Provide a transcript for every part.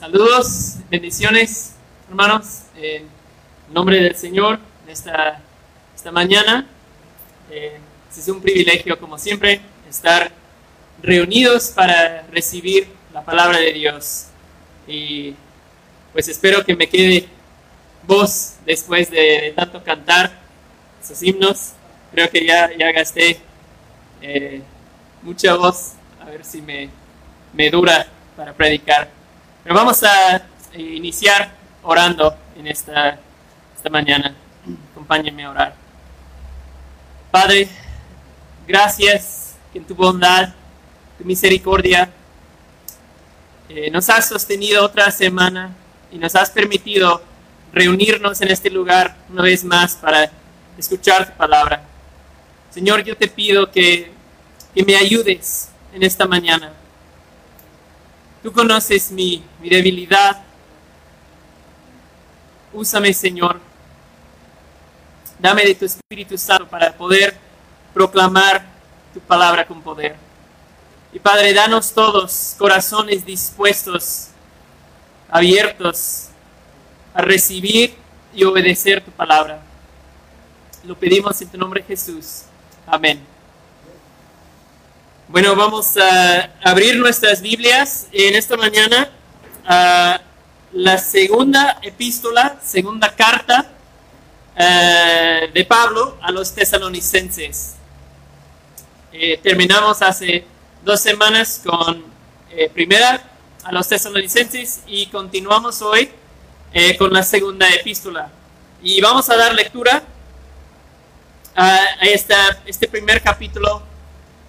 Saludos, bendiciones, hermanos, en nombre del Señor, esta, esta mañana. Eh, es un privilegio, como siempre, estar reunidos para recibir la palabra de Dios. Y pues espero que me quede voz después de, tanto cantar esos himnos. Creo que ya, ya gasté eh, mucha voz, a ver si me, me dura para predicar. Pero vamos a iniciar orando en esta, esta mañana. Acompáñenme a orar. Padre, gracias que en tu bondad, tu misericordia, eh, nos has sostenido otra semana y nos has permitido reunirnos en este lugar una vez más para escuchar tu palabra. Señor, yo te pido que, que me ayudes en esta mañana Tú conoces mi, debilidad. Úsame, Señor. Dame de tu Espíritu Santo para poder proclamar tu palabra con poder. Y Padre, danos todos corazones dispuestos, abiertos a recibir y obedecer tu palabra. Lo pedimos en tu nombre Jesús. Amén. Bueno, vamos a abrir nuestras Biblias en esta mañana a la segunda epístola, segunda carta eh, de Pablo a los tesalonicenses. Eh, terminamos hace dos semanas con eh, primera a los tesalonicenses y continuamos hoy con la segunda epístola. Y vamos a dar lectura a esta, este primer capítulo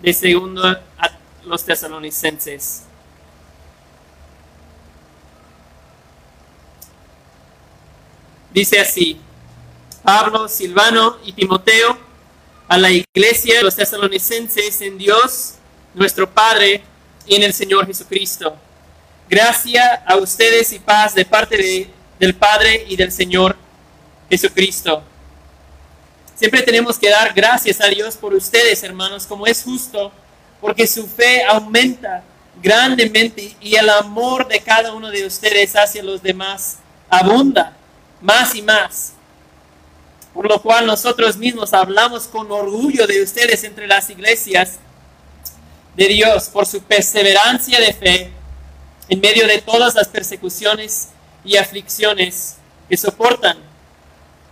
de segundo a los tesalonicenses. Dice así, Pablo, Silvano y Timoteo, a la iglesia de los tesalonicenses en Dios, nuestro Padre, y en el Señor Jesucristo. Gracia a ustedes y paz de parte de, del Padre y del Señor Jesucristo. Siempre tenemos que dar gracias a Dios por ustedes, hermanos, como es justo, porque su fe aumenta grandemente y el amor de cada uno de ustedes hacia los demás abunda más y más. Por lo cual nosotros mismos hablamos con orgullo de ustedes entre las iglesias de Dios por su perseverancia de fe en medio de todas las persecuciones y aflicciones que soportan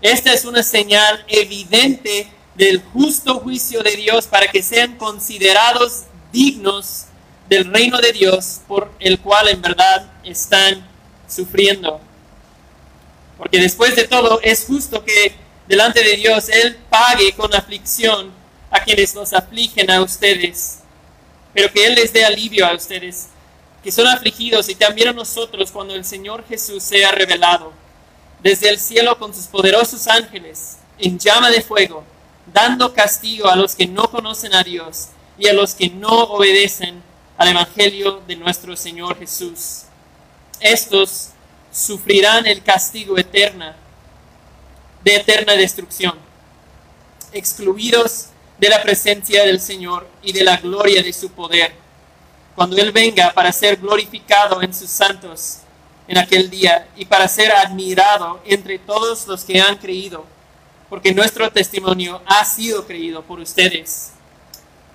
esta es una señal evidente del justo juicio de Dios para que sean considerados dignos del reino de Dios por el cual en verdad están sufriendo. Porque después de todo es justo que delante de Dios Él pague con aflicción a quienes nos afligen a ustedes, pero que Él les dé alivio a ustedes que son afligidos y también a nosotros cuando el Señor Jesús sea revelado desde el cielo con sus poderosos ángeles en llama de fuego, dando castigo a los que no conocen a Dios y a los que no obedecen al Evangelio de nuestro Señor Jesús. Estos sufrirán el castigo eterna, de eterna destrucción, excluidos de la presencia del Señor y de la gloria de su poder, cuando Él venga para ser glorificado en sus santos en aquel día y para ser admirado entre todos los que han creído, porque nuestro testimonio ha sido creído por ustedes.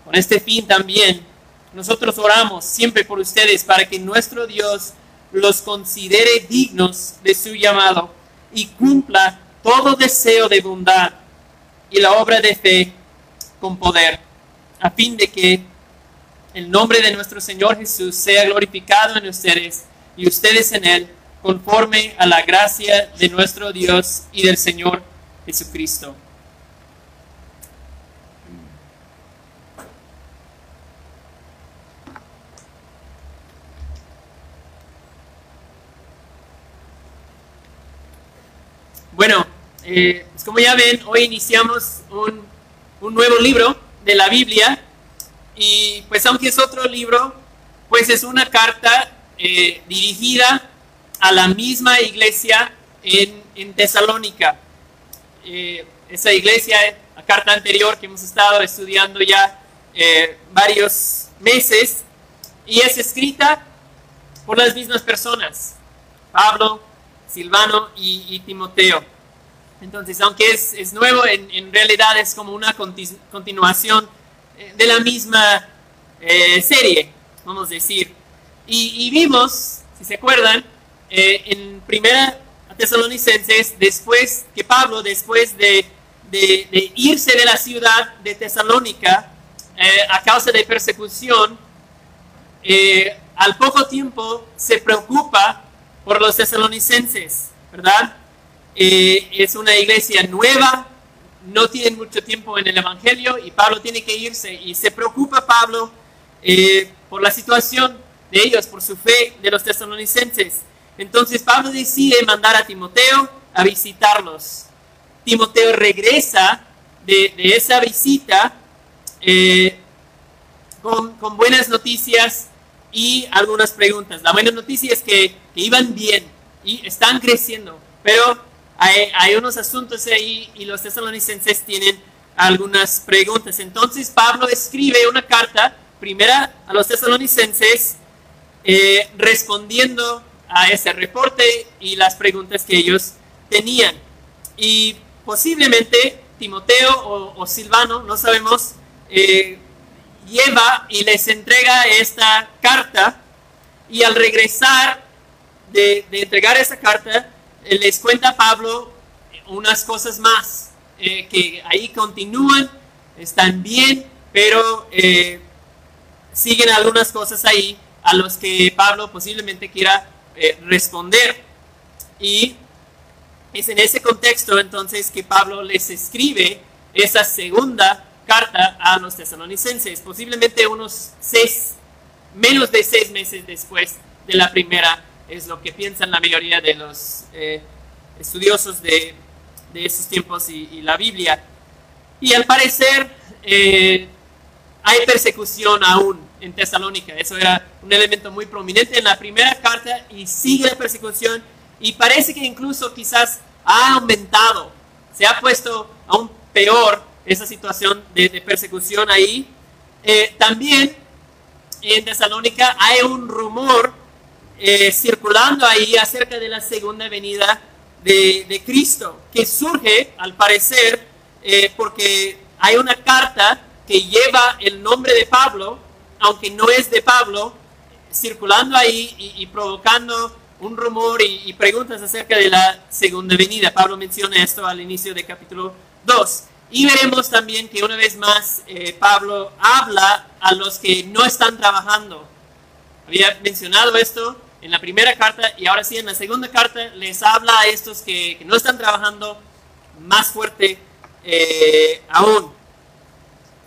Con este fin también, nosotros oramos siempre por ustedes para que nuestro Dios los considere dignos de su llamado y cumpla todo deseo de bondad y la obra de fe con poder, a fin de que el nombre de nuestro Señor Jesús sea glorificado en ustedes y ustedes en él, conforme a la gracia de nuestro Dios y del Señor Jesucristo. Bueno, eh, pues como ya ven, hoy iniciamos un, un nuevo libro de la Biblia y pues aunque es otro libro, pues es una carta eh, dirigida a la misma iglesia en, en Tesalónica. Eh, esa iglesia, la carta anterior que hemos estado estudiando ya eh, varios meses, y es escrita por las mismas personas. Pablo, Silvano y, Timoteo. Entonces, aunque es, es nuevo, en, realidad es como una continuación de la misma serie, vamos a decir. Y, vimos, si se acuerdan, eh, en primera Tesalonicenses, después que Pablo, después de, de, irse de la ciudad de Tesalónica a causa de persecución, al poco tiempo se preocupa por los tesalonicenses, ¿verdad? Eh, es una iglesia nueva, no tienen mucho tiempo en el Evangelio y Pablo tiene que irse y se preocupa Pablo eh, por la situación de ellos, por su fe de los tesalonicenses. Entonces Pablo decide mandar a Timoteo a visitarlos. Timoteo regresa de, esa visita eh, con, con buenas noticias y algunas preguntas. La buena noticia es que, iban bien y están creciendo, pero hay, unos asuntos ahí y los tesalonicenses tienen algunas preguntas. Entonces Pablo escribe una carta, primera a los tesalonicenses, eh, respondiendo a ese reporte y las preguntas que ellos tenían. Y posiblemente Timoteo o, Silvano, no sabemos, eh, lleva y les entrega esta carta y al regresar de, entregar esa carta, eh, les cuenta Pablo unas cosas más, eh, que ahí continúan, están bien, pero siguen algunas cosas ahí a los que Pablo posiblemente quiera responder. Y es en ese contexto entonces que Pablo les escribe esa segunda carta a los tesalonicenses, posiblemente unos seis, menos de seis meses después de la primera, es lo que piensan la mayoría de los eh, estudiosos de, de, esos tiempos y, la Biblia. Y al parecer eh, hay persecución aún en Tesalónica, eso era un elemento muy prominente en la primera carta y sigue la persecución y parece que incluso quizás ha aumentado, se ha puesto aún peor esa situación de, persecución ahí. Eh, también en Tesalónica hay un rumor eh, circulando ahí acerca de la segunda venida de, Cristo, que surge al parecer eh, porque hay una carta que lleva el nombre de Pablo, aunque no es de Pablo, circulando ahí y, provocando un rumor y, y, preguntas acerca de la segunda venida. Pablo menciona esto al inicio del capítulo 2. Y veremos también que una vez más eh, Pablo habla a los que no están trabajando. Había mencionado esto en la primera carta y ahora sí en la segunda carta les habla a estos que, no están trabajando más fuerte eh, aún.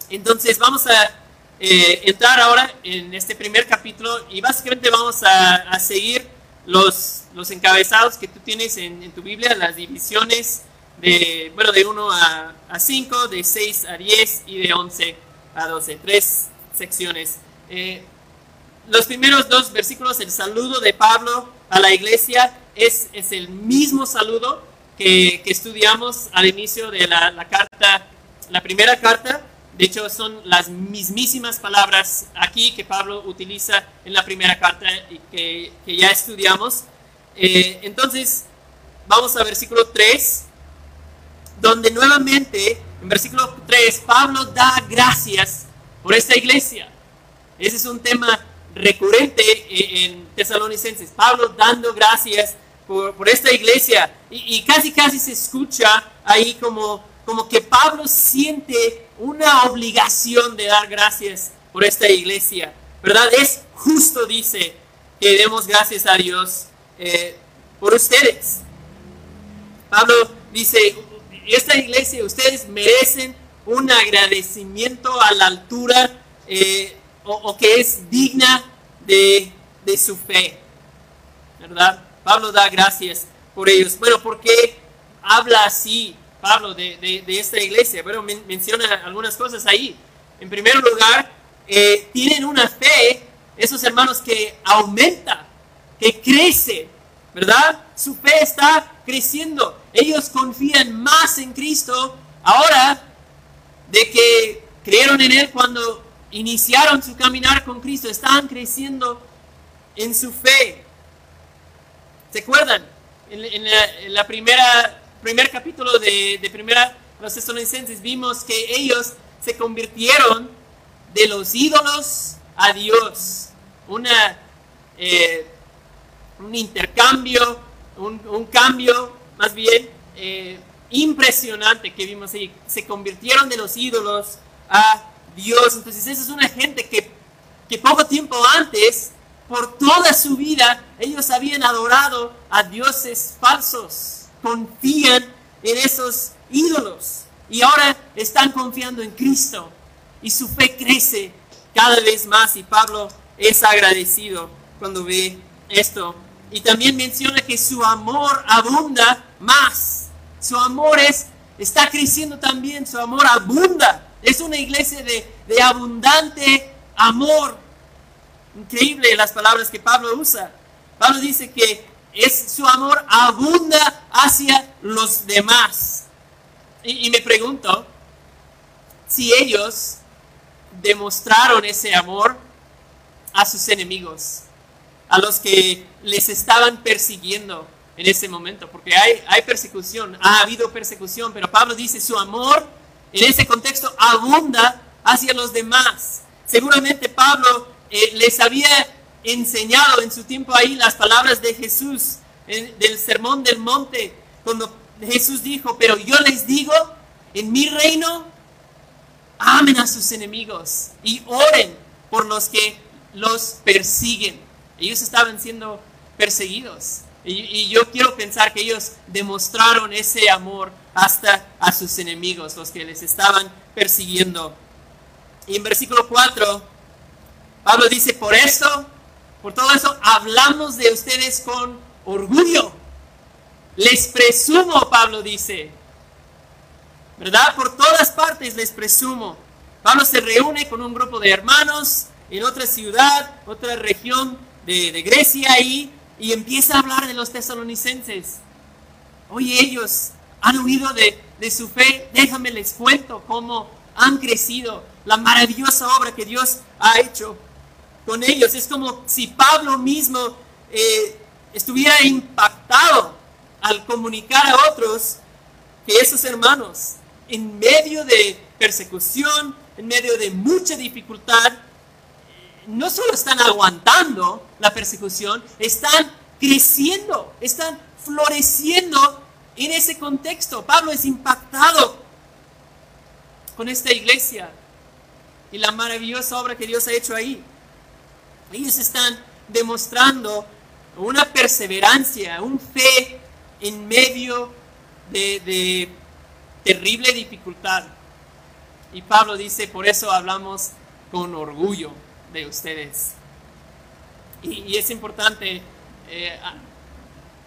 Entonces vamos a eh, entrar ahora en este primer capítulo y básicamente vamos a, seguir los, los encabezados que tú tienes en, tu Biblia, las divisiones de, bueno, de 1 a, a 5, de 6 a 10 y de 11 a 12. Tres secciones. Eh, los primeros dos versículos, el saludo de Pablo a la iglesia es, es el mismo saludo que, que, estudiamos al inicio de la, la, carta, la primera carta. De hecho, son las mismísimas palabras aquí que Pablo utiliza en la primera carta y que, que ya estudiamos. Eh, entonces, vamos a versículo 3 donde nuevamente, en versículo 3, Pablo da gracias por esta iglesia. Ese es un tema recurrente en Tesalonicenses. Pablo dando gracias por, esta iglesia. Y, casi, casi se escucha ahí como, como que Pablo siente una obligación de dar gracias por esta iglesia. ¿Verdad? Es justo, dice, que demos gracias a Dios eh, por ustedes. Pablo dice, esta iglesia, ustedes merecen un agradecimiento a la altura eh, o, que es digna de, su fe. ¿Verdad? Pablo da gracias por ellos. Bueno, ¿por qué habla así Pablo de, esta iglesia? Bueno, menciona algunas cosas ahí. En primer lugar, eh, tienen una fe, esos hermanos, que aumenta, que crece, ¿verdad? Su fe está creciendo. Ellos confían más en Cristo ahora de que creyeron en Él cuando iniciaron su caminar con Cristo. Están creciendo en su fe. ¿Se acuerdan? En, la, primera primer capítulo de, de primera los tesalonicenses vimos que ellos se convirtieron de los ídolos a Dios. Una, eh, un intercambio, un, cambio más bien eh, impresionante que vimos ahí. Se convirtieron de los ídolos a Dios. Entonces esa es una gente que, que poco tiempo antes, por toda su vida, ellos habían adorado a dioses falsos. Confían en esos ídolos. Y ahora están confiando en Cristo. Y su fe crece cada vez más. Y Pablo es agradecido cuando ve esto. Y también menciona que su amor abunda más. Su amor es, está creciendo también. Su amor abunda. Es una iglesia de, de abundante amor. Increíble las palabras que Pablo usa. Pablo dice que es su amor abunda hacia los demás. Y, me pregunto si ellos demostraron ese amor a sus enemigos, a los que les estaban persiguiendo en ese momento, porque hay, hay persecución, ha habido persecución, pero Pablo dice su amor en ese contexto abunda hacia los demás. Seguramente Pablo eh, les había enseñado en su tiempo ahí las palabras de Jesús del sermón del monte, cuando Jesús dijo, pero yo les digo, en mi reino, amen a sus enemigos y oren por los que los persiguen. Ellos estaban siendo perseguidos. Y, yo quiero pensar que ellos demostraron ese amor hasta a sus enemigos, los que les estaban persiguiendo. Y en versículo 4, Pablo dice, por esto, por todo eso, hablamos de ustedes con orgullo. Les presumo, Pablo dice. ¿Verdad? Por todas partes les presumo. Pablo se reúne con un grupo de hermanos en otra ciudad, otra región de, Grecia ahí, y empieza a hablar de los tesalonicenses. Oye, ellos han huido de, su fe, déjame les cuento cómo han crecido, la maravillosa obra que Dios ha hecho con ellos. Es como si Pablo mismo eh, estuviera impactado al comunicar a otros que esos hermanos, en medio de persecución, en medio de mucha dificultad, no solo están aguantando la persecución, están creciendo, están floreciendo en ese contexto. Pablo es impactado con esta iglesia y la maravillosa obra que Dios ha hecho ahí. Ellos están demostrando una perseverancia, un fe en medio de, terrible dificultad. Y Pablo dice, por eso hablamos con orgullo de ustedes. Y, es importante, eh,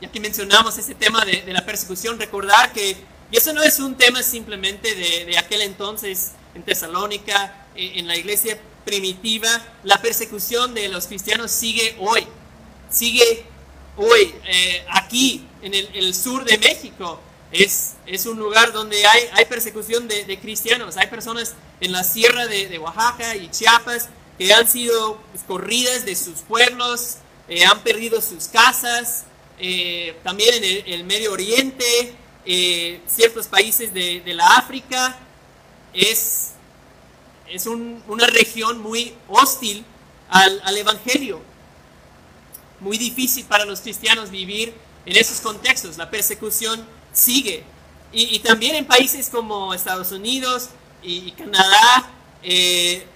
ya que mencionamos ese tema de, la persecución, recordar que eso no es un tema simplemente de, aquel entonces en Tesalónica, eh, en la iglesia primitiva, la persecución de los cristianos sigue hoy sigue hoy eh, aquí en el, sur de México. Es, es, un lugar donde hay, hay persecución de, cristianos. Hay personas en la sierra de, Oaxaca y Chiapas que han sido pues, corridas de sus pueblos, eh, han perdido sus casas. Eh, también en el, Medio Oriente, ciertos países de, la África. Es, es una región muy hostil al, al Evangelio muy difícil para los cristianos vivir en esos contextos. La persecución sigue. Y, también en países como Estados Unidos y, Canadá, eh,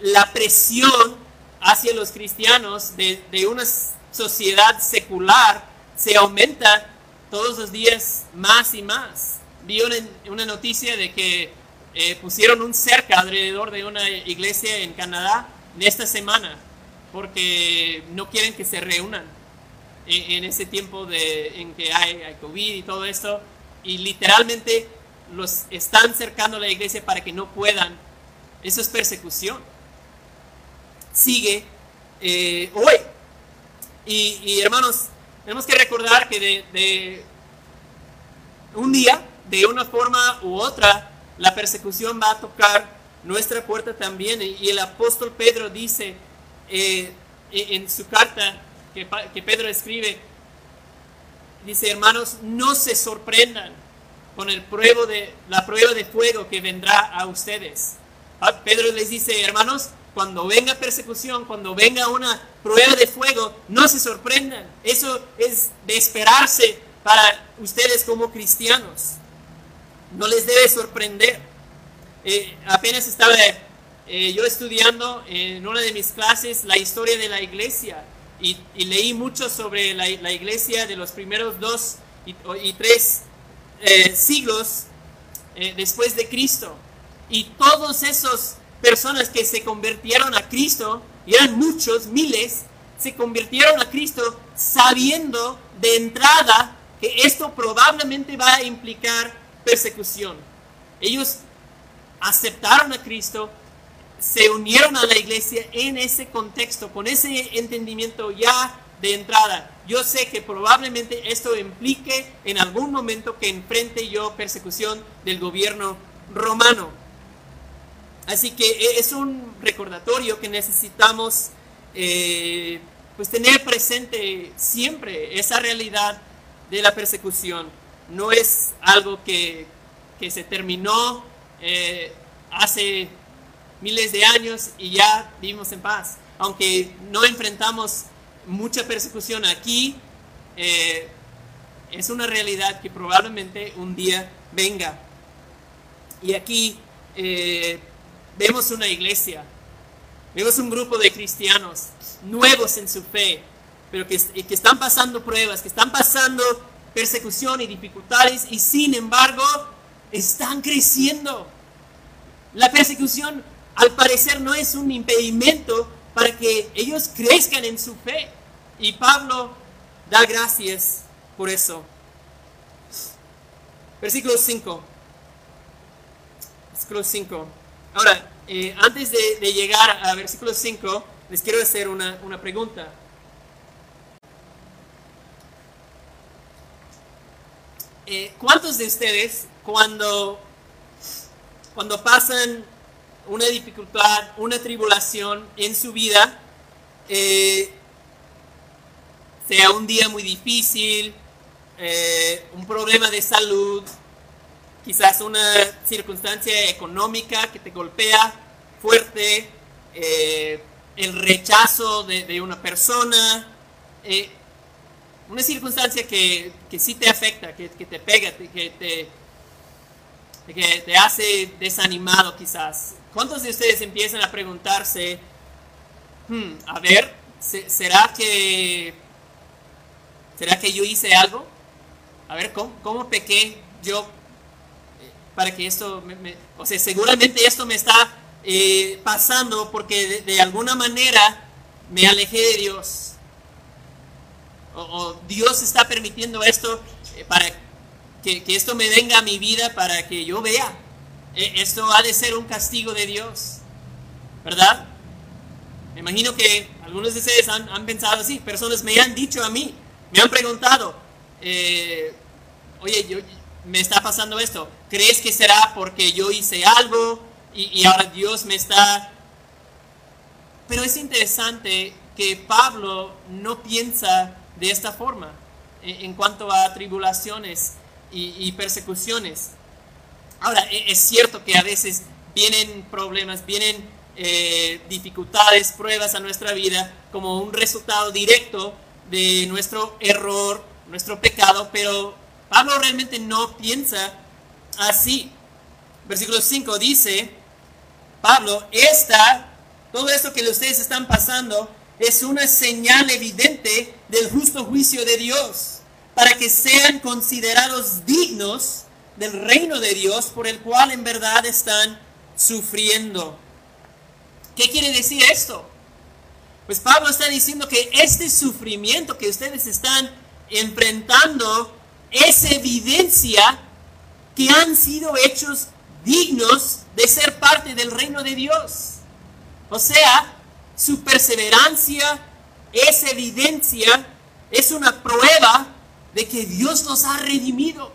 la presión hacia los cristianos de, una sociedad secular se aumenta todos los días más y más. Vi una, noticia de que eh, pusieron un cerca alrededor de una iglesia en Canadá en esta semana porque no quieren que se reúnan en, ese tiempo de, en que hay, hay, COVID y todo esto, y literalmente los están cercando a la iglesia para que no puedan. Eso es persecución. Sigue eh, hoy. Y, hermanos, tenemos que recordar que de, de un día, de una forma u otra, la persecución va a tocar nuestra puerta también. Y el apóstol Pedro dice, eh, en su carta que, Pedro escribe, dice, hermanos, no se sorprendan con el pruebo de, la prueba de fuego que vendrá a ustedes. Ah, Pedro les dice, hermanos, cuando venga persecución, cuando venga una prueba de fuego, no se sorprendan. Eso es de esperarse para ustedes como cristianos. No les debe sorprender. Eh, apenas estaba eh, yo estudiando en una de mis clases la historia de la iglesia y, leí mucho sobre la, iglesia de los primeros dos y, tres eh, siglos después de Cristo. Y todos esos personas que se convirtieron a Cristo, eran muchos, miles, se convirtieron a Cristo sabiendo de entrada que esto probablemente va a implicar persecución. Ellos aceptaron a Cristo, se unieron a la iglesia en ese contexto, con ese entendimiento ya de entrada. Yo sé que probablemente esto implique en algún momento que enfrente yo persecución del gobierno romano. Así que e, es un recordatorio que necesitamos eh, pues tener presente siempre esa realidad de la persecución. No es algo que, se terminó eh, hace miles de años y ya vivimos en paz. Aunque no enfrentamos mucha persecución aquí, eh, es una realidad que probablemente un día venga. Y aquí vemos una iglesia, vemos un grupo de cristianos nuevos en su fe, pero que, que están pasando pruebas, que están pasando persecución y dificultades y sin embargo están creciendo. La persecución al parecer no es un impedimento para que ellos crezcan en su fe. Y Pablo da gracias por eso. Versículo 5. Versículo 5. Ahora, eh, antes de, llegar a versículo 5, les quiero hacer una, pregunta. Eh, ¿Cuántos de ustedes cuando, cuando pasan una dificultad, una tribulación en su vida, eh, sea un día muy difícil, un problema de salud, quizás una circunstancia económica que te golpea fuerte, eh, el rechazo de, una persona, eh, una circunstancia que, que, sí te afecta, que, te pega, que te, que te hace desanimado quizás. ¿Cuántos de ustedes empiezan a preguntarse, hmm, a ver, ¿será que, ¿será que yo hice algo? A ver, ¿cómo, cómo pequé yo para que esto, me, o sea, seguramente esto me está eh, pasando porque de, alguna manera me alejé de Dios. O, Dios está permitiendo esto eh, para que, esto me venga a mi vida para que yo vea. E, esto ha de ser un castigo de Dios. ¿Verdad? Me imagino que algunos de ustedes han, pensado así. Personas me han dicho a mí, me han preguntado, eh, oye, yo, me está pasando esto? ¿Crees que será porque yo hice algo y, ahora Dios me está... Pero es interesante que Pablo no piensa de esta forma en, cuanto a tribulaciones y, persecuciones. Ahora, e, es cierto que a veces vienen problemas, vienen eh, dificultades, pruebas a nuestra vida como un resultado directo de nuestro error, nuestro pecado, pero Pablo realmente no piensa así. Versículo 5 dice, Pablo, esta, todo esto que ustedes están pasando es una señal evidente del justo juicio de Dios, para que sean considerados dignos del reino de Dios por el cual en verdad están sufriendo. ¿Qué quiere decir esto? Pues Pablo está diciendo que este sufrimiento que ustedes están enfrentando es evidencia que han sido hechos dignos de ser parte del reino de Dios. O sea, su perseverancia es evidencia, es una prueba de que Dios los ha redimido.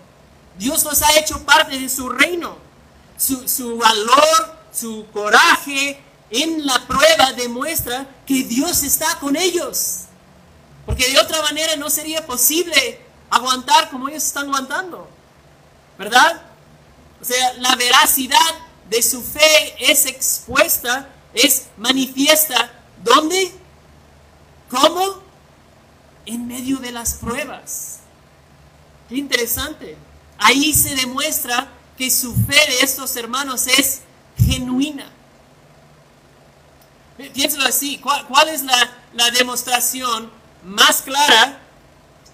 Dios los ha hecho parte de su reino. Su, su valor, su coraje en la prueba demuestra que Dios está con ellos. Porque de otra manera no sería posible aguantar como ellos están aguantando. ¿Verdad? O sea, la veracidad de su fe es expuesta, es manifiesta. ¿Dónde? ¿Cómo? En medio de las pruebas. Qué interesante. Ahí se demuestra que su fe de estos hermanos es genuina. Piénselo así, ¿cuál, es la, la demostración más clara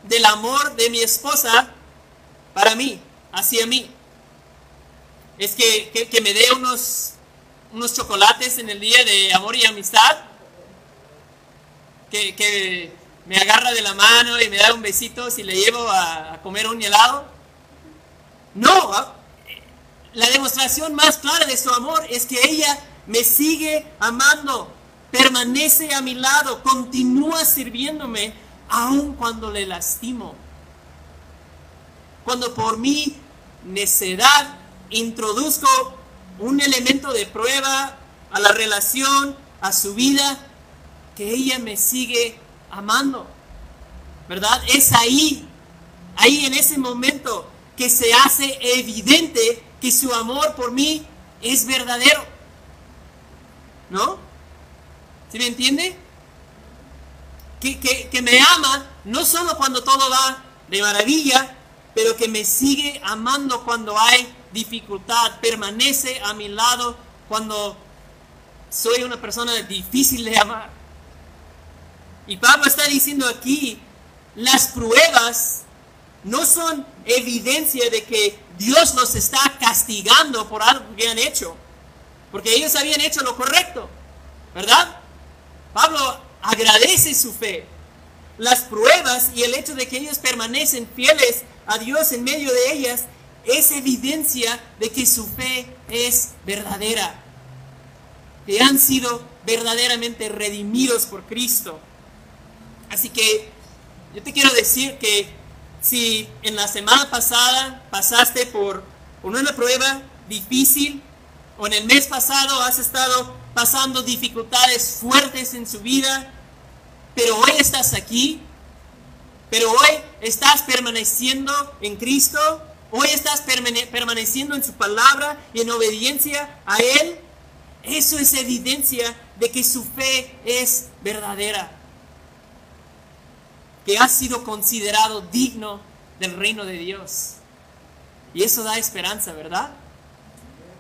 del amor de mi esposa para mí, hacia mí? Es que, que, me dé unos, unos chocolates en el día de amor y amistad, que, que, me agarra de la mano y me da un besito si le llevo a, a comer un helado. No, ¿ah? la demostración más clara de su amor es que ella me sigue amando, permanece a mi lado, continúa sirviéndome aun cuando le lastimo. Cuando por mi necedad introduzco un elemento de prueba a la relación, a su vida, que ella me sigue amando. ¿Verdad? Es ahí, ahí en ese momento que se hace evidente que su amor por mí es verdadero. ¿No? ¿Sí me entiende? Que, que, me ama no solo cuando todo va de maravilla, pero que me sigue amando cuando hay dificultad, permanece a mi lado cuando soy una persona difícil de amar. Y Pablo está diciendo aquí, las pruebas no son evidencia de que Dios los está castigando por algo que han hecho, porque ellos habían hecho lo correcto, ¿verdad? Pablo agradece su fe. Las pruebas y el hecho de que ellos permanecen fieles a Dios en medio de ellas es evidencia de que su fe es verdadera, que han sido verdaderamente redimidos por Cristo. Así que yo te quiero decir que si en la semana pasada pasaste por una prueba difícil o en el mes pasado has estado pasando dificultades fuertes en su vida, pero hoy estás aquí, pero hoy estás permaneciendo en Cristo, hoy estás permaneciendo en su palabra y en obediencia a Él, eso es evidencia de que su fe es verdadera que ha sido considerado digno del reino de Dios. Y eso da esperanza, ¿verdad?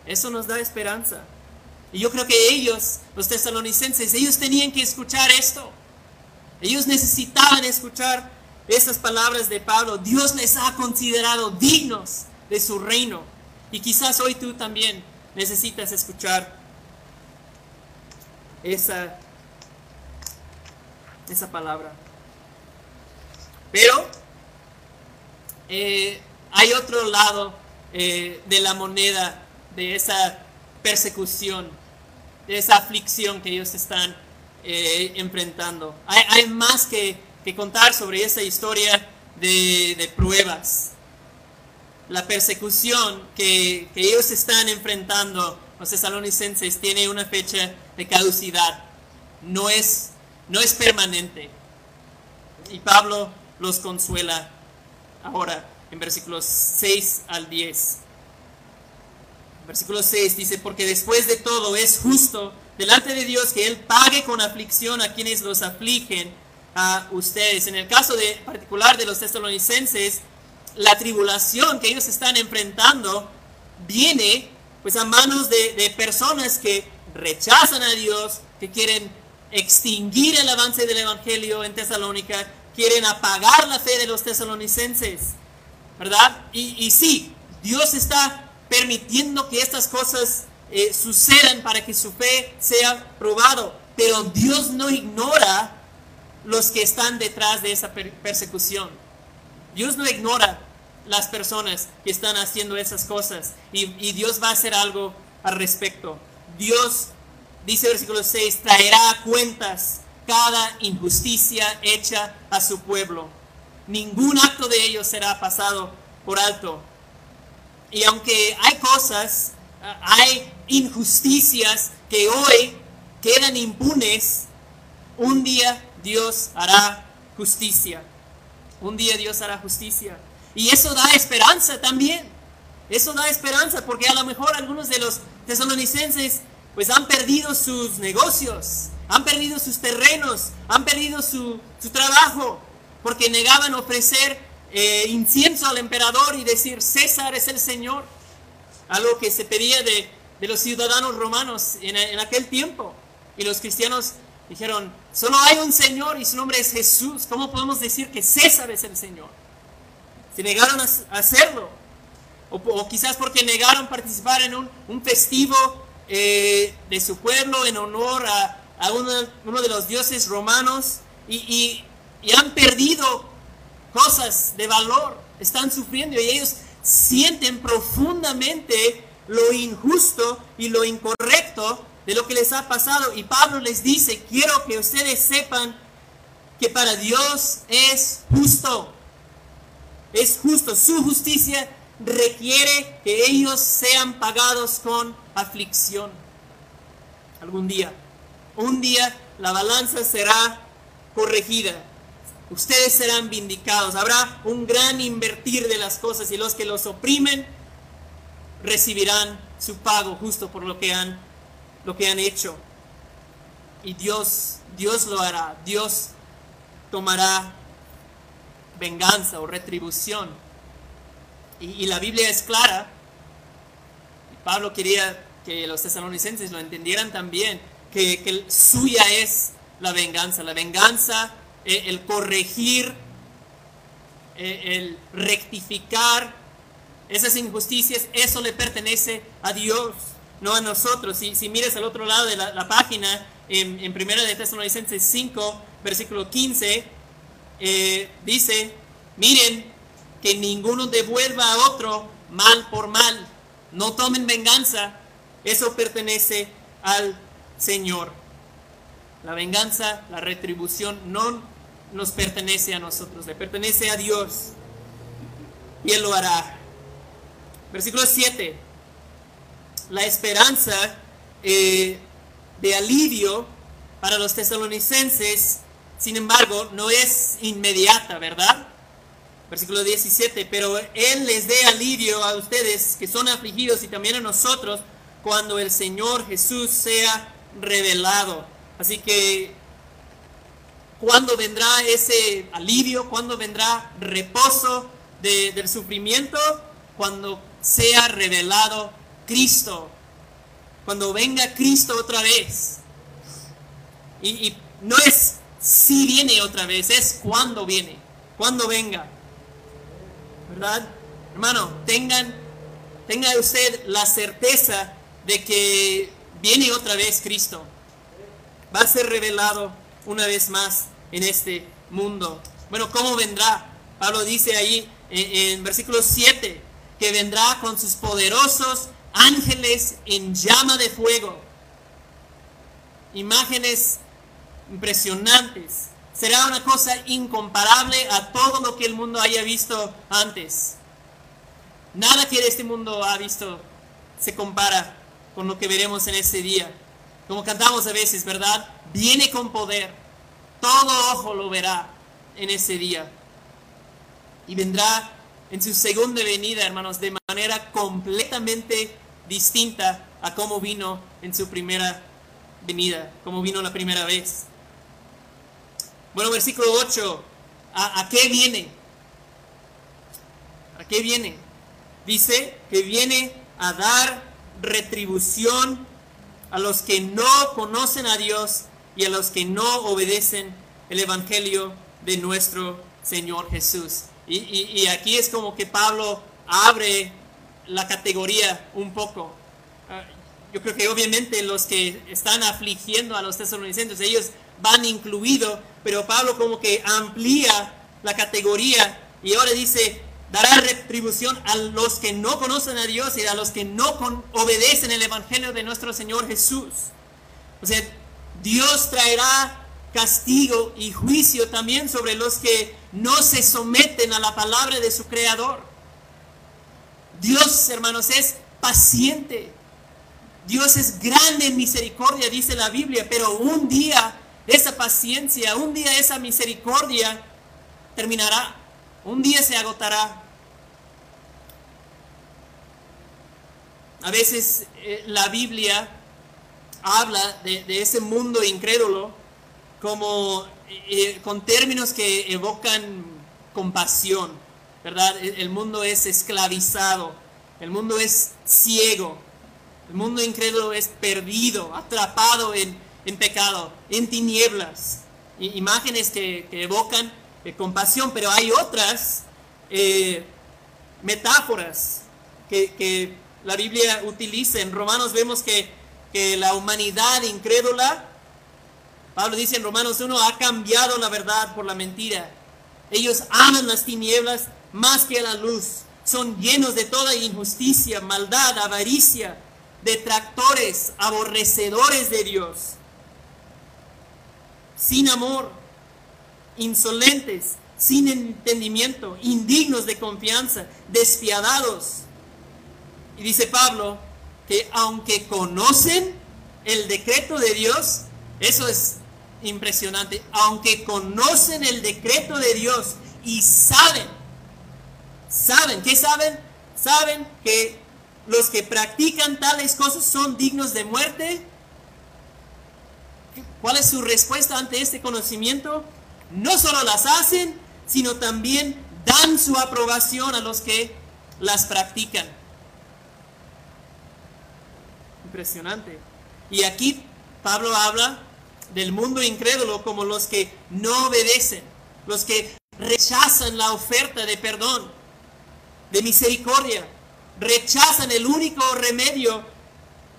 Eso nos da esperanza. Y yo creo que ellos, los tesalonicenses, ellos tenían que escuchar esto. Ellos necesitaban escuchar esas palabras de Pablo. Dios les ha considerado dignos de su reino. Y quizás hoy tú también necesitas escuchar esa, esa palabra. Pero eh, hay otro lado eh, de la moneda de esa persecución, de esa aflicción que ellos están eh, enfrentando. Hay, más que, contar sobre esa historia de, pruebas. La persecución que, que, ellos están enfrentando, los tesalonicenses, tiene una fecha de caducidad. No es, no es permanente. Y Pablo los consuela ahora en versículos 6 al 10. Versículo 6 dice, porque después de todo es justo delante de Dios que Él pague con aflicción a quienes los afligen a ustedes. En el caso de, particular de los tesalonicenses, la tribulación que ellos están enfrentando viene pues a manos de, de personas que rechazan a Dios, que quieren extinguir el avance del Evangelio en Tesalónica, quieren apagar la fe de los tesalonicenses, ¿verdad? Y, y sí, Dios está permitiendo que estas cosas eh, sucedan para que su fe sea probado, pero Dios no ignora los que están detrás de esa persecución. Dios no ignora las personas que están haciendo esas cosas y, Dios va a hacer algo al respecto. Dios, dice versículo 6, traerá cuentas cada injusticia hecha a su pueblo. Ningún acto de ellos será pasado por alto. Y aunque hay cosas, hay injusticias que hoy quedan impunes, un día Dios hará justicia. Un día Dios hará justicia. Y eso da esperanza también. Eso da esperanza porque a lo mejor algunos de los tesalonicenses pues han perdido sus negocios, han perdido sus terrenos, han perdido su, trabajo, porque negaban ofrecer eh, incienso al emperador y decir César es el Señor, algo que se pedía de, los ciudadanos romanos en, en aquel tiempo. Y los cristianos dijeron, solo hay un Señor y su nombre es Jesús, ¿cómo podemos decir que César es el Señor? Se negaron a hacerlo, o, quizás porque negaron participar en un, festivo eh, de su pueblo en honor a, uno, de los dioses romanos y, han perdido cosas de valor, están sufriendo y ellos sienten profundamente lo injusto y lo incorrecto de lo que les ha pasado. Y Pablo les dice, quiero que ustedes sepan que para Dios es justo. Es justo. Su justicia requiere que ellos sean pagados con aflicción. Algún día. Un día la balanza será corregida. Ustedes serán vindicados. Habrá un gran invertir de las cosas y los que los oprimen recibirán su pago justo por lo que han, lo que han hecho. Y Dios, Dios lo hará. Dios tomará venganza o retribución y, la Biblia es clara. Pablo quería que los tesalonicenses lo entendieran también, que, suya es la venganza, la venganza, eh, el corregir, eh, el rectificar esas injusticias, eso le pertenece a Dios, no a nosotros. Si, miras al otro lado de la, página, en, en de Tesalonicenses 5, versículo 15, eh, dice, miren, que ninguno devuelva a otro mal por mal. No tomen venganza. Eso pertenece al Señor. La venganza, la retribución no nos pertenece a nosotros, le pertenece a Dios. Y Él lo hará. Versículo 7. La esperanza eh, de alivio para los tesalonicenses, sin embargo, no es inmediata, ¿verdad? Versículo 17, pero Él les dé alivio a ustedes que son afligidos y también a nosotros cuando el Señor Jesús sea revelado. Así que, ¿cuándo vendrá ese alivio? ¿Cuándo vendrá reposo del sufrimiento? Cuando sea revelado Cristo. Cuando venga Cristo otra vez. Y, no es si viene otra vez, es cuando viene, cuando venga. ¿verdad? Hermano, tengan, tenga usted la certeza de que viene otra vez Cristo. Va a ser revelado una vez más en este mundo. Bueno, ¿cómo vendrá? Pablo dice ahí en, en versículo 7 que vendrá con sus poderosos ángeles en llama de fuego. Imágenes impresionantes será una cosa incomparable a todo lo que el mundo haya visto antes. Nada que este mundo ha visto se compara con lo que veremos en ese día. Como cantamos a veces, ¿verdad? Viene con poder. Todo ojo lo verá en ese día. Y vendrá en su segunda venida, hermanos, de manera completamente distinta a cómo vino en su primera venida, como vino la primera vez. Bueno, versículo 8. ¿A, qué viene? ¿A qué viene? Dice que viene a dar retribución a los que no conocen a Dios y a los que no obedecen el Evangelio de nuestro Señor Jesús. Y, aquí es como que Pablo abre la categoría un poco. Ah, yo creo que obviamente los que están afligiendo a los tesalonicenses, ellos van incluidos, pero Pablo como que amplía la categoría y ahora dice, dará retribución a los que no conocen a Dios y a los que no obedecen el Evangelio de nuestro Señor Jesús. O sea, Dios traerá castigo y juicio también sobre los que no se someten a la palabra de su Creador. Dios, hermanos, es paciente. Dios es grande en misericordia, dice la Biblia, pero un día esa paciencia, un día esa misericordia terminará. Un día se agotará. A veces eh, la Biblia habla de, ese mundo incrédulo como eh, eh, con términos que evocan compasión, ¿verdad? El, mundo es esclavizado, el mundo es ciego, el mundo incrédulo es perdido, atrapado en, pecado, en tinieblas. imágenes que, evocan compasión, pero hay otras metáforas que la Biblia utiliza. En Romanos vemos que, que la humanidad incrédula, Pablo dice en Romanos 1, ha cambiado la verdad por la mentira. Ellos aman las tinieblas más que la luz. Son llenos de toda injusticia, maldad, avaricia, detractores, aborrecedores de Dios, sin amor, insolentes, sin entendimiento, indignos de confianza, despiadados y dice Pablo que aunque conocen el decreto de Dios, eso es impresionante, aunque conocen el decreto de Dios y saben, saben, ¿qué saben? Saben que los que practican tales cosas son dignos de muerte. ¿Cuál es su respuesta ante este conocimiento? No solo las hacen, sino también dan su aprobación a los que las practican impresionante. Y aquí Pablo habla del mundo incrédulo como los que no obedecen, los que rechazan la oferta de perdón, de misericordia, rechazan el único remedio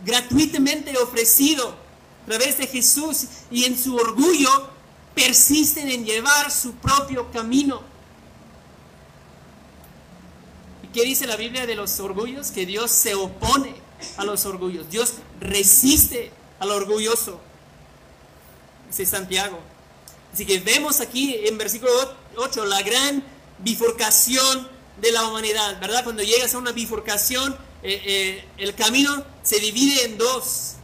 gratuitamente ofrecido a través de Jesús y en su orgullo persisten en llevar su propio camino. ¿Y qué dice la Biblia de los orgullos? Que Dios se opone a los orgullos. Dios resiste al orgulloso. Dice Santiago. Así que vemos aquí en versículo 8 la gran bifurcación de la humanidad, ¿verdad? Cuando llegas a una bifurcación, eh, eh, el camino se divide en dos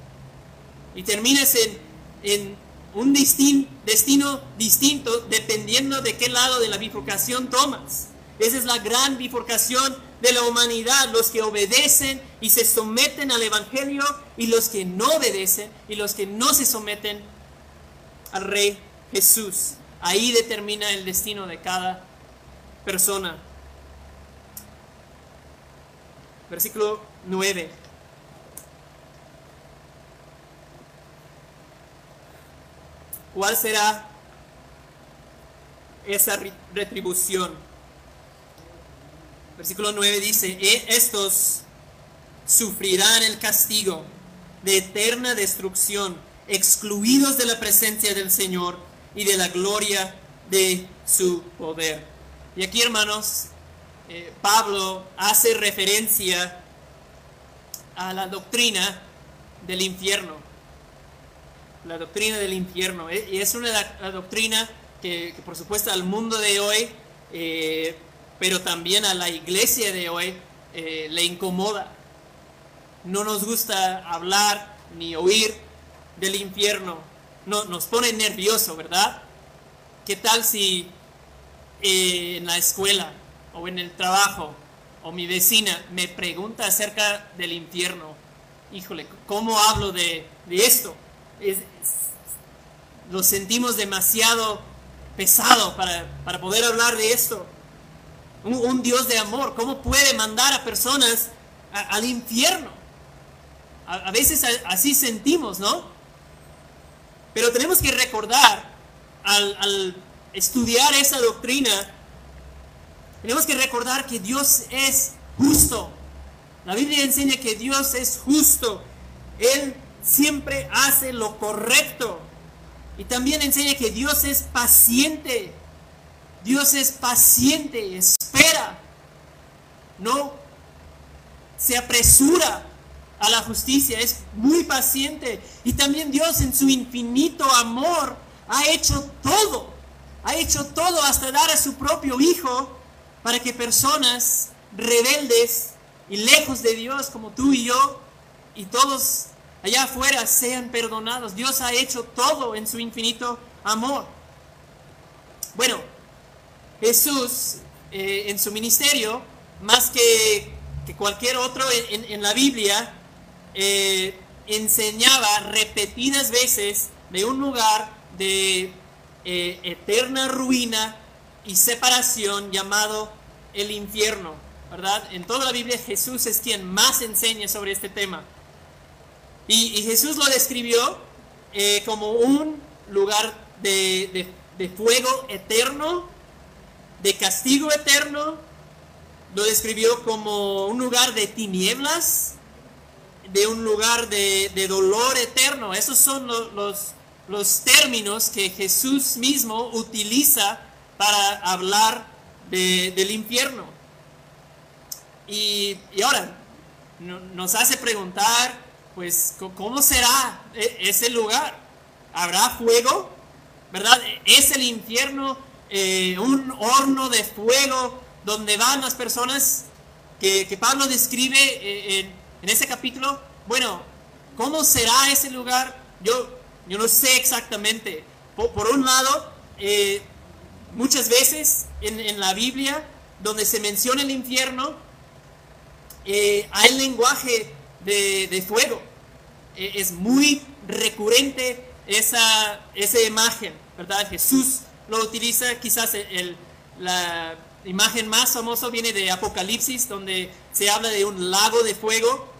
y terminas en, en un destino distinto dependiendo de qué lado de la bifurcación tomas. Esa es la gran bifurcación de la humanidad, los que obedecen y se someten al Evangelio y los que no obedecen y los que no se someten al Rey Jesús. Ahí determina el destino de cada persona. Versículo 9. ¿Cuál será esa retribución? Versículo 9 dice, e estos sufrirán el castigo de eterna destrucción, excluidos de la presencia del Señor y de la gloria de su poder. Y aquí, hermanos, eh, Pablo hace referencia a la doctrina del infierno. La doctrina del infierno. Eh, y es una doctrina que, por supuesto, al mundo de hoy eh, pero también a la iglesia de hoy eh, le incomoda. No nos gusta hablar ni oír del infierno. No, nos pone nervioso, ¿verdad? ¿Qué tal si eh, en la escuela o en el trabajo o mi vecina me pregunta acerca del infierno? Híjole, ¿cómo hablo de, esto? lo sentimos demasiado pesado para, para poder hablar de esto un, Dios de amor, ¿cómo puede mandar a personas al infierno? A, veces así sentimos, ¿no? Pero tenemos que recordar al, estudiar esa doctrina, tenemos que recordar que Dios es justo. La Biblia enseña que Dios es justo. Él siempre hace lo correcto. Y también enseña que Dios es paciente. Dios es paciente, espera, no se apresura a la justicia, es muy paciente. Y también Dios en su infinito amor ha hecho todo, ha hecho todo hasta dar a su propio Hijo para que personas rebeldes y lejos de Dios como tú y yo y todos allá afuera sean perdonados. Dios ha hecho todo en su infinito amor. Bueno, Jesús eh, en su ministerio, más que, que cualquier otro en, en la Biblia, eh, enseñaba repetidas veces de un lugar de eh, eterna ruina y separación llamado el infierno, ¿verdad? En toda la Biblia Jesús es quien más enseña sobre este tema. Y, Jesús lo describió eh, como un lugar de, de fuego eterno, de castigo eterno, lo describió como un lugar de tinieblas, de un lugar de, de dolor eterno. Esos son los, los, términos que Jesús mismo utiliza para hablar de, del infierno. Y, y ahora no, nos hace preguntar, pues, ¿cómo será e, ese lugar? ¿Habrá fuego? ¿Verdad? ¿Es el infierno eh, un horno de fuego donde van las personas que, que Pablo describe eh, en, en ese capítulo, bueno, ¿cómo será ese lugar? Yo, yo no sé exactamente. Por, un lado, eh, muchas veces en, la Biblia, donde se menciona el infierno, eh, hay lenguaje de, de fuego. Eh, es muy recurrente esa, esa imagen, ¿verdad? Jesús lo utiliza, quizás el, la imagen más famosa viene de Apocalipsis, donde se habla de un lago de fuego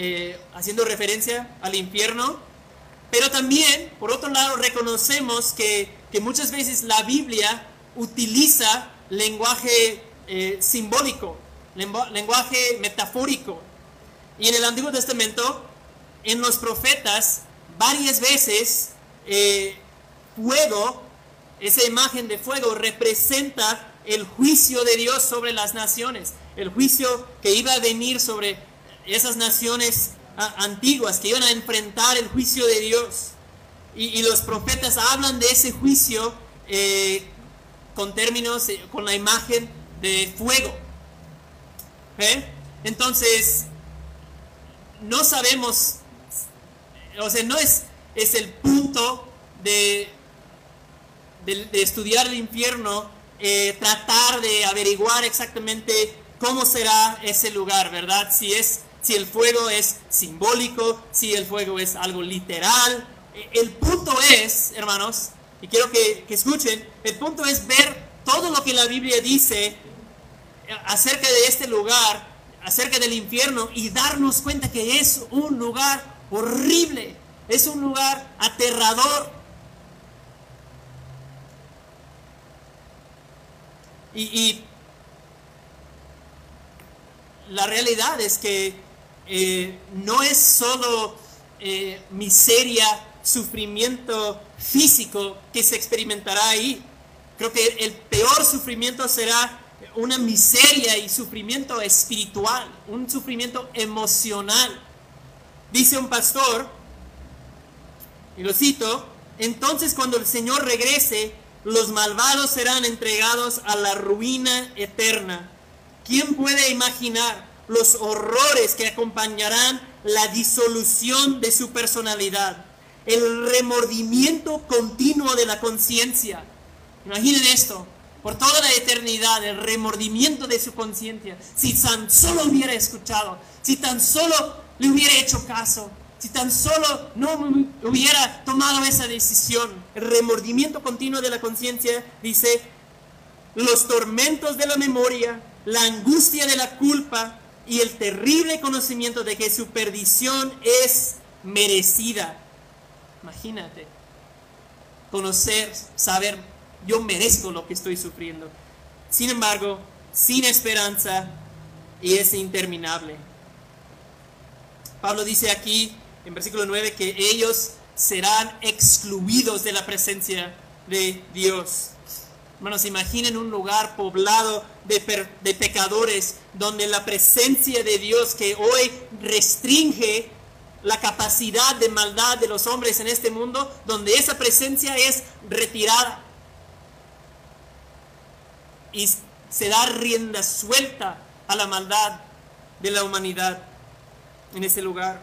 eh, haciendo referencia al infierno, pero también, por otro lado, reconocemos que, que muchas veces la Biblia utiliza lenguaje eh, simbólico, lenguaje metafórico. Y en el Antiguo Testamento, en los profetas, varias veces eh, fuego, esa imagen de fuego representa el juicio de Dios sobre las naciones, el juicio que iba a venir sobre esas naciones antiguas que iban a enfrentar el juicio de Dios. Y, los profetas hablan de ese juicio eh, con términos, eh, con la imagen de fuego. ¿Eh? Entonces, no sabemos, o sea, no es, es el punto de, de, estudiar el infierno, tratar de averiguar exactamente cómo será ese lugar, ¿verdad? Si es si el fuego es simbólico, si el fuego es algo literal. El punto es, hermanos, y quiero que, escuchen, el punto es ver todo lo que la Biblia dice acerca de este lugar, acerca del infierno, y darnos cuenta que es un lugar horrible, es un lugar aterrador. Y la realidad es que eh, no es solo eh, miseria, sufrimiento físico que se experimentará ahí. Creo que el peor sufrimiento será una miseria y sufrimiento espiritual, un sufrimiento emocional. Dice un pastor, y lo cito, entonces cuando el Señor regrese, los malvados serán entregados a la ruina eterna. ¿Quién puede imaginar los horrores que acompañarán la disolución de su personalidad, el remordimiento continuo de la conciencia. Imaginen esto, por toda la eternidad, el remordimiento de su conciencia. Si tan solo hubiera escuchado, si tan solo le hubiera hecho caso, si tan solo no hubiera tomado esa decisión. El remordimiento continuo de la conciencia dice, los tormentos de la memoria, la angustia de la culpa, y el terrible conocimiento de que su perdición es merecida. Imagínate, conocer, saber, yo merezco lo que estoy sufriendo. Sin embargo, sin esperanza y es interminable. Pablo dice aquí en versículo 9 que ellos serán excluidos de la presencia de Dios. Hermanos, imaginen un lugar poblado de, de, pecadores donde la presencia de Dios que hoy restringe la capacidad de maldad de los hombres en este mundo, donde esa presencia es retirada y se da rienda suelta a la maldad de la humanidad en ese lugar.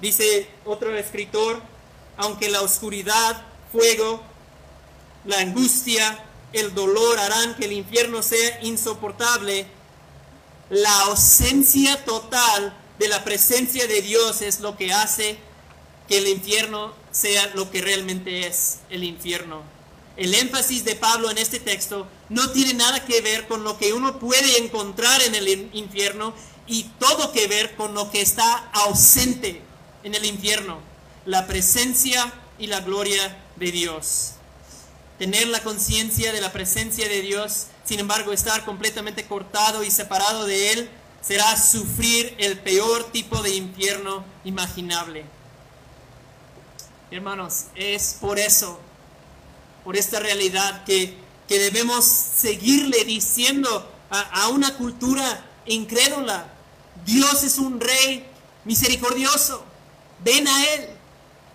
Dice otro escritor, aunque la oscuridad, fuego, la angustia, el dolor harán que el infierno sea insoportable, la ausencia total de la presencia de Dios es lo que hace que el infierno sea lo que realmente es el infierno. El énfasis de Pablo en este texto no tiene nada que ver con lo que uno puede encontrar en el infierno y todo que ver con lo que está ausente en el infierno, la presencia y la gloria de Dios. Tener la conciencia de la presencia de Dios, sin embargo, estar completamente cortado y separado de Él, será sufrir el peor tipo de infierno imaginable. Hermanos, es por eso, por esta realidad que, que debemos seguirle diciendo a, a una cultura incrédula, Dios es un rey misericordioso, ven a Él,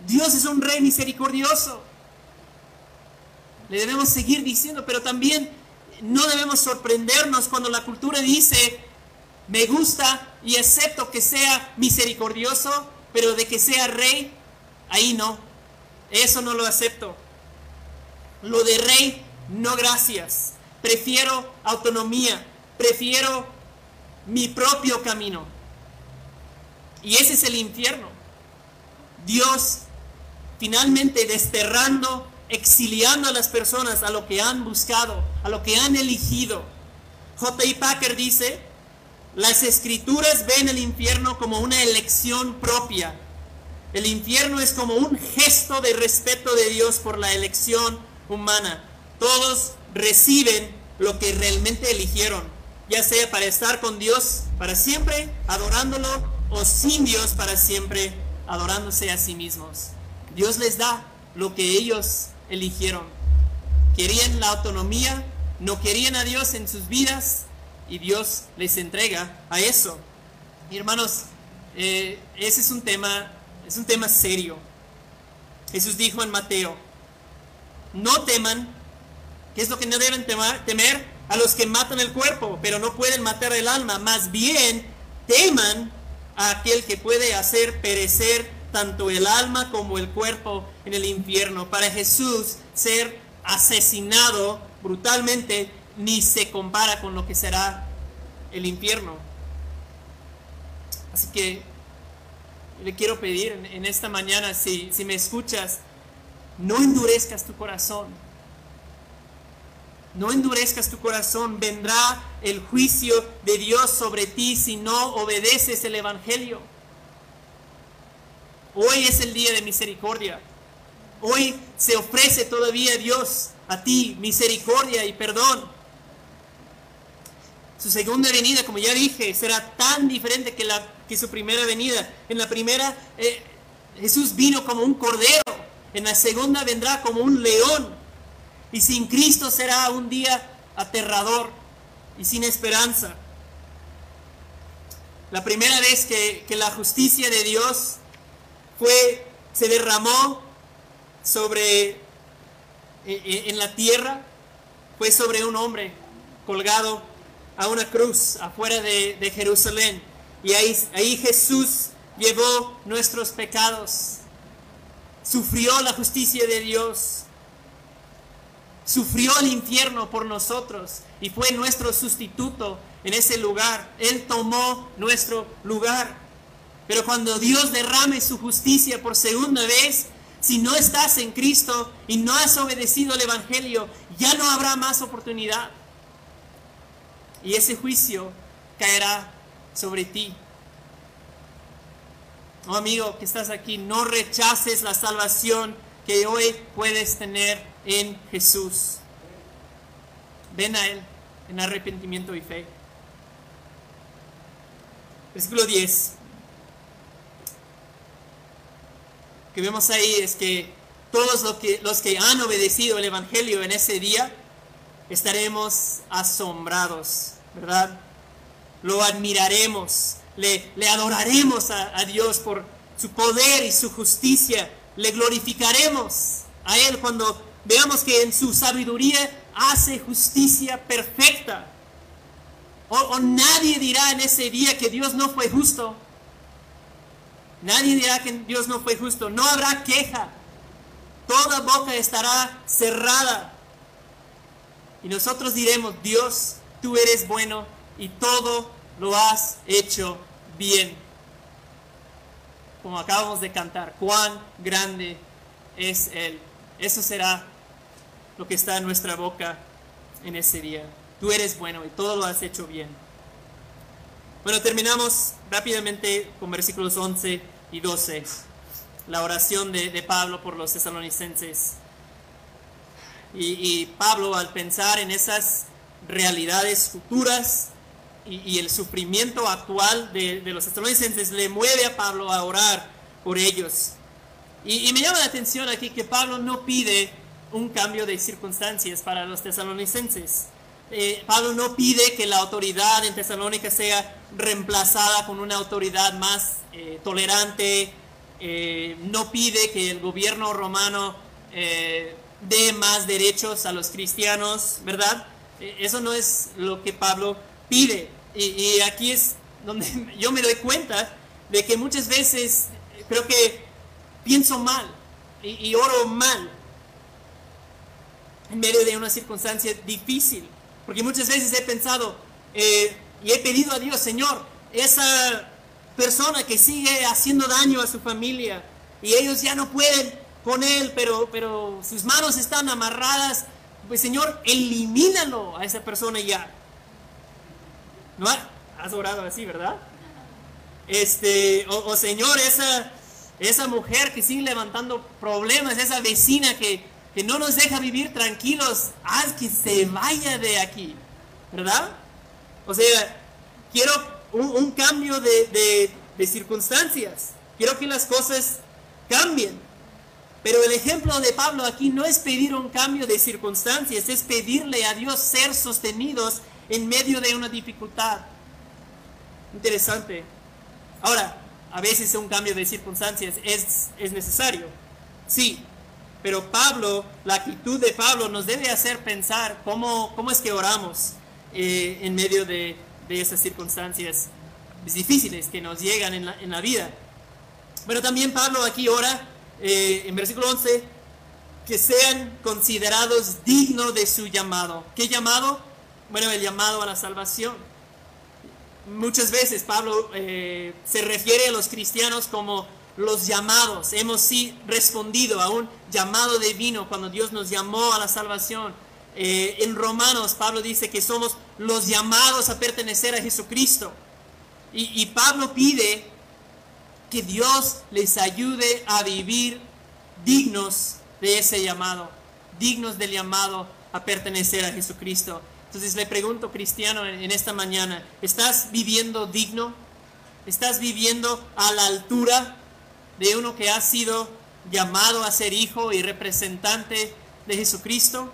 Dios es un rey misericordioso. Le debemos seguir diciendo, pero también no debemos sorprendernos cuando la cultura dice, me gusta y acepto que sea misericordioso, pero de que sea rey, ahí no. Eso no lo acepto. Lo de rey, no gracias. Prefiero autonomía, prefiero mi propio camino. Y ese es el infierno. Dios finalmente desterrando, exiliando a las personas a lo que han buscado, a lo que han elegido. J.I. Packer dice, las escrituras ven el infierno como una elección propia. El infierno es como un gesto de respeto de Dios por la elección humana. Todos reciben lo que realmente eligieron, ya sea para estar con Dios para siempre, adorándolo, o sin Dios para siempre, adorándose a sí mismos. Dios les da lo que ellos eligieron. Querían la autonomía, no querían a Dios en sus vidas y Dios les entrega a eso. Hermanos, eh, ese es un tema, es un tema serio. Jesús dijo en Mateo, no teman, ¿qué es lo que no deben temer? A los que matan el cuerpo, pero no pueden matar el alma. Más bien, teman a aquel que puede hacer perecer tanto el alma como el cuerpo en el infierno. Para Jesús, ser asesinado brutalmente ni se compara con lo que será el infierno. Así que le quiero pedir en, esta mañana, si, si me escuchas, no endurezcas tu corazón. No endurezcas tu corazón. Vendrá el juicio de Dios sobre ti si no obedeces el Evangelio. Hoy es el día de misericordia. Hoy se ofrece todavía Dios a ti misericordia y perdón. Su segunda venida, como ya dije, será tan diferente que, la, que su primera venida. En la primera, eh, Jesús vino como un cordero en la segunda vendrá como un león. Y sin Cristo será un día aterrador y sin esperanza. La primera vez que, la justicia de Dios fue, se derramó sobre e, e, en la tierra fue sobre un hombre colgado a una cruz afuera de, Jerusalén. Y ahí Jesús llevó nuestros pecados sufrió la justicia de Dios, sufrió el infierno por nosotros y fue nuestro sustituto en ese lugar. Él tomó nuestro lugar. Pero cuando Dios derrame su justicia por segunda vez, si no estás en Cristo y no has obedecido el Evangelio, ya no habrá más oportunidad. Y ese juicio caerá sobre ti. Oh amigo que estás aquí, no rechaces la salvación que hoy puedes tener en Jesús. Ven a Él en arrepentimiento y fe. Versículo 10. Que vemos ahí es que todos los que, los que han obedecido el Evangelio en ese día estaremos asombrados, ¿verdad? Lo admiraremos, le, adoraremos a, a Dios por su poder y su justicia, le glorificaremos a Él cuando veamos que en su sabiduría hace justicia perfecta. O, o, nadie dirá en ese día que Dios no fue justo. Nadie dirá que Dios no fue justo. No habrá queja. Toda boca estará cerrada. Y nosotros diremos, Dios, tú eres bueno y todo lo has hecho bien. Como acabamos de cantar, cuán grande es Él. Eso será lo que está en nuestra boca en ese día. Tú eres bueno y todo lo has hecho bien. Bueno, terminamos rápidamente con versículos 11 y 12. La oración de, Pablo por los tesalonicenses. Y, Pablo al pensar en esas realidades futuras y, el sufrimiento actual de, los tesalonicenses le mueve a Pablo a orar por ellos. Y, y me llama la atención aquí que Pablo no pide un cambio de circunstancias para los tesalonicenses. Eh, Pablo no pide que la autoridad en Tesalónica sea reemplazada con una autoridad más eh, tolerante, eh, no pide que el gobierno romano dé más derechos a los cristianos, ¿verdad? eso no es lo que Pablo pide. Y, aquí es donde yo me doy cuenta de que muchas veces creo que pienso mal y oro mal en medio de una circunstancia difícil. Porque muchas veces he pensado eh, y he pedido a Dios, Señor, esa persona que sigue haciendo daño a su familia y ellos ya no pueden con él, pero, pero sus manos están amarradas, pues Señor, elimínalo a esa persona ya. ¿No has orado así, verdad? Este, o, Señor, esa, esa mujer que sigue levantando problemas, esa vecina que, que no nos deja vivir tranquilos, haz que se vaya de aquí, ¿verdad? O sea, quiero un, cambio de, de circunstancias, quiero que las cosas cambien. Pero el ejemplo de Pablo aquí no es pedir un cambio de circunstancias, es pedirle a Dios ser sostenidos en medio de una dificultad. Interesante. Ahora, a veces un cambio de circunstancias es, es necesario. Sí, pero Pablo, la actitud de Pablo nos debe hacer pensar cómo, cómo es que oramos eh, en medio de, esas circunstancias difíciles que nos llegan en la, en la vida. Bueno, también Pablo aquí ora eh, en versículo 11 que sean considerados dignos de su llamado. ¿Qué llamado? Bueno, el llamado a la salvación. Muchas veces Pablo eh, se refiere a los cristianos como los llamados. Hemos sí respondido a un llamado divino cuando Dios nos llamó a la salvación. Eh, en Romanos, Pablo dice que somos los llamados a pertenecer a Jesucristo. Y, y Pablo pide que Dios les ayude a vivir dignos de ese llamado, dignos del llamado a pertenecer a Jesucristo. Entonces le pregunto, cristiano, en esta mañana, ¿estás viviendo digno? ¿Estás viviendo a la altura de uno que ha sido llamado a ser hijo y representante de Jesucristo.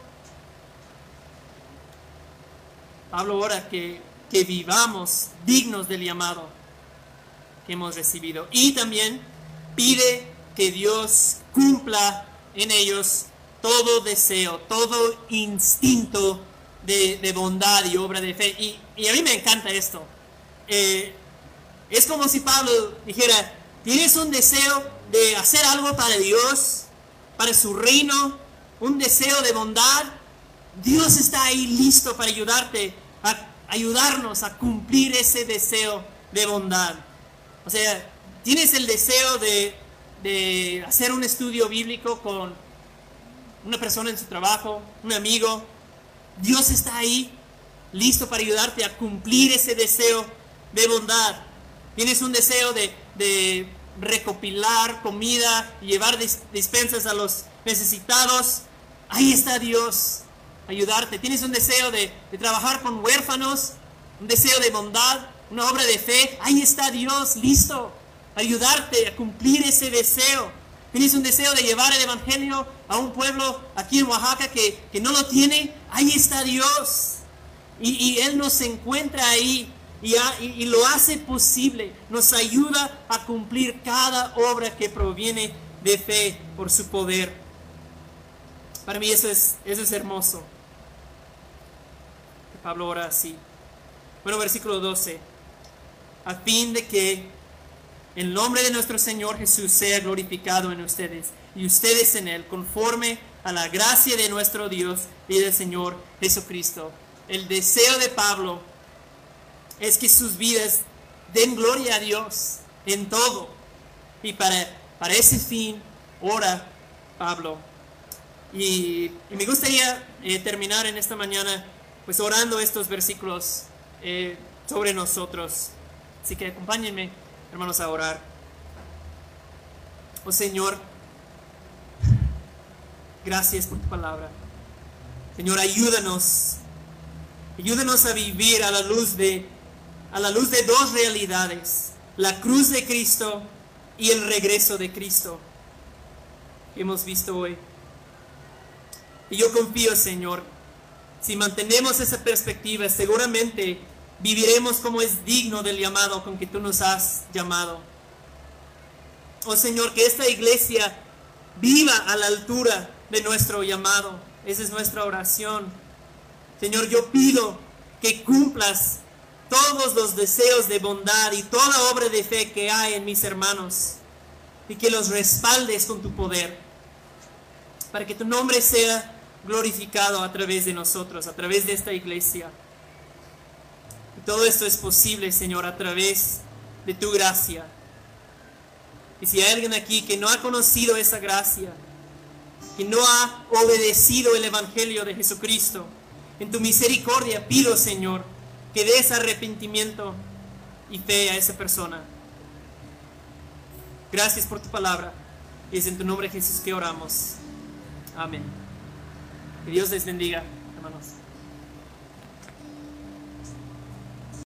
Pablo ora que, que vivamos dignos del llamado que hemos recibido. Y también pide que Dios cumpla en ellos todo deseo, todo instinto de, bondad y obra de fe. Y, a mí me encanta esto. Eh, es como si Pablo dijera, ¿Tienes un deseo de hacer algo para Dios, para su reino? ¿Un deseo de bondad? Dios está ahí listo para ayudarte, a ayudarnos a cumplir ese deseo de bondad. O sea, tienes el deseo de, de hacer un estudio bíblico con una persona en su trabajo, un amigo. Dios está ahí listo para ayudarte a cumplir ese deseo de bondad. Tienes un deseo de de recopilar comida llevar dispensas a los necesitados, ahí está Dios, ayudarte. Tienes un deseo de, trabajar con huérfanos, un deseo de bondad, una obra de fe, ahí está Dios, listo, ayudarte a cumplir ese deseo. Tienes un deseo de llevar el Evangelio a un pueblo aquí en Oaxaca que, no lo tiene, ahí está Dios. Y, y Él nos encuentra ahí y, lo hace posible, nos ayuda a cumplir cada obra que proviene de fe por su poder. Para mí eso es, eso es hermoso. Pablo ora así. Bueno, versículo 12. A fin de que el nombre de nuestro Señor Jesús sea glorificado en ustedes y ustedes en Él, conforme a la gracia de nuestro Dios y del Señor Jesucristo. El deseo de Pablo es que sus vidas den gloria a Dios en todo. Y para, para ese fin, ora Pablo. Y, me gustaría eh, terminar en esta mañana pues orando estos versículos eh, sobre nosotros. Así que acompáñenme, hermanos, a orar. Oh Señor, gracias por tu palabra. Señor, ayúdanos. Ayúdanos a vivir a la luz de a la luz de dos realidades, la cruz de Cristo y el regreso de Cristo que hemos visto hoy. Y yo confío, Señor, si mantenemos esa perspectiva, seguramente viviremos como es digno del llamado con que tú nos has llamado. Oh Señor, que esta iglesia viva a la altura de nuestro llamado. Esa es nuestra oración. Señor, yo pido que cumplas todos los deseos de bondad y toda obra de fe que hay en mis hermanos y que los respaldes con tu poder para que tu nombre sea glorificado a través de nosotros, a través de esta iglesia. Y todo esto es posible, Señor, a través de tu gracia. Y si hay alguien aquí que no ha conocido esa gracia, que no ha obedecido el Evangelio de Jesucristo, en tu misericordia pido, Señor, que des arrepentimiento y fe a esa persona. Gracias por tu palabra. Y es en tu nombre, Jesús, que oramos. Amén. Que Dios les bendiga, hermanos.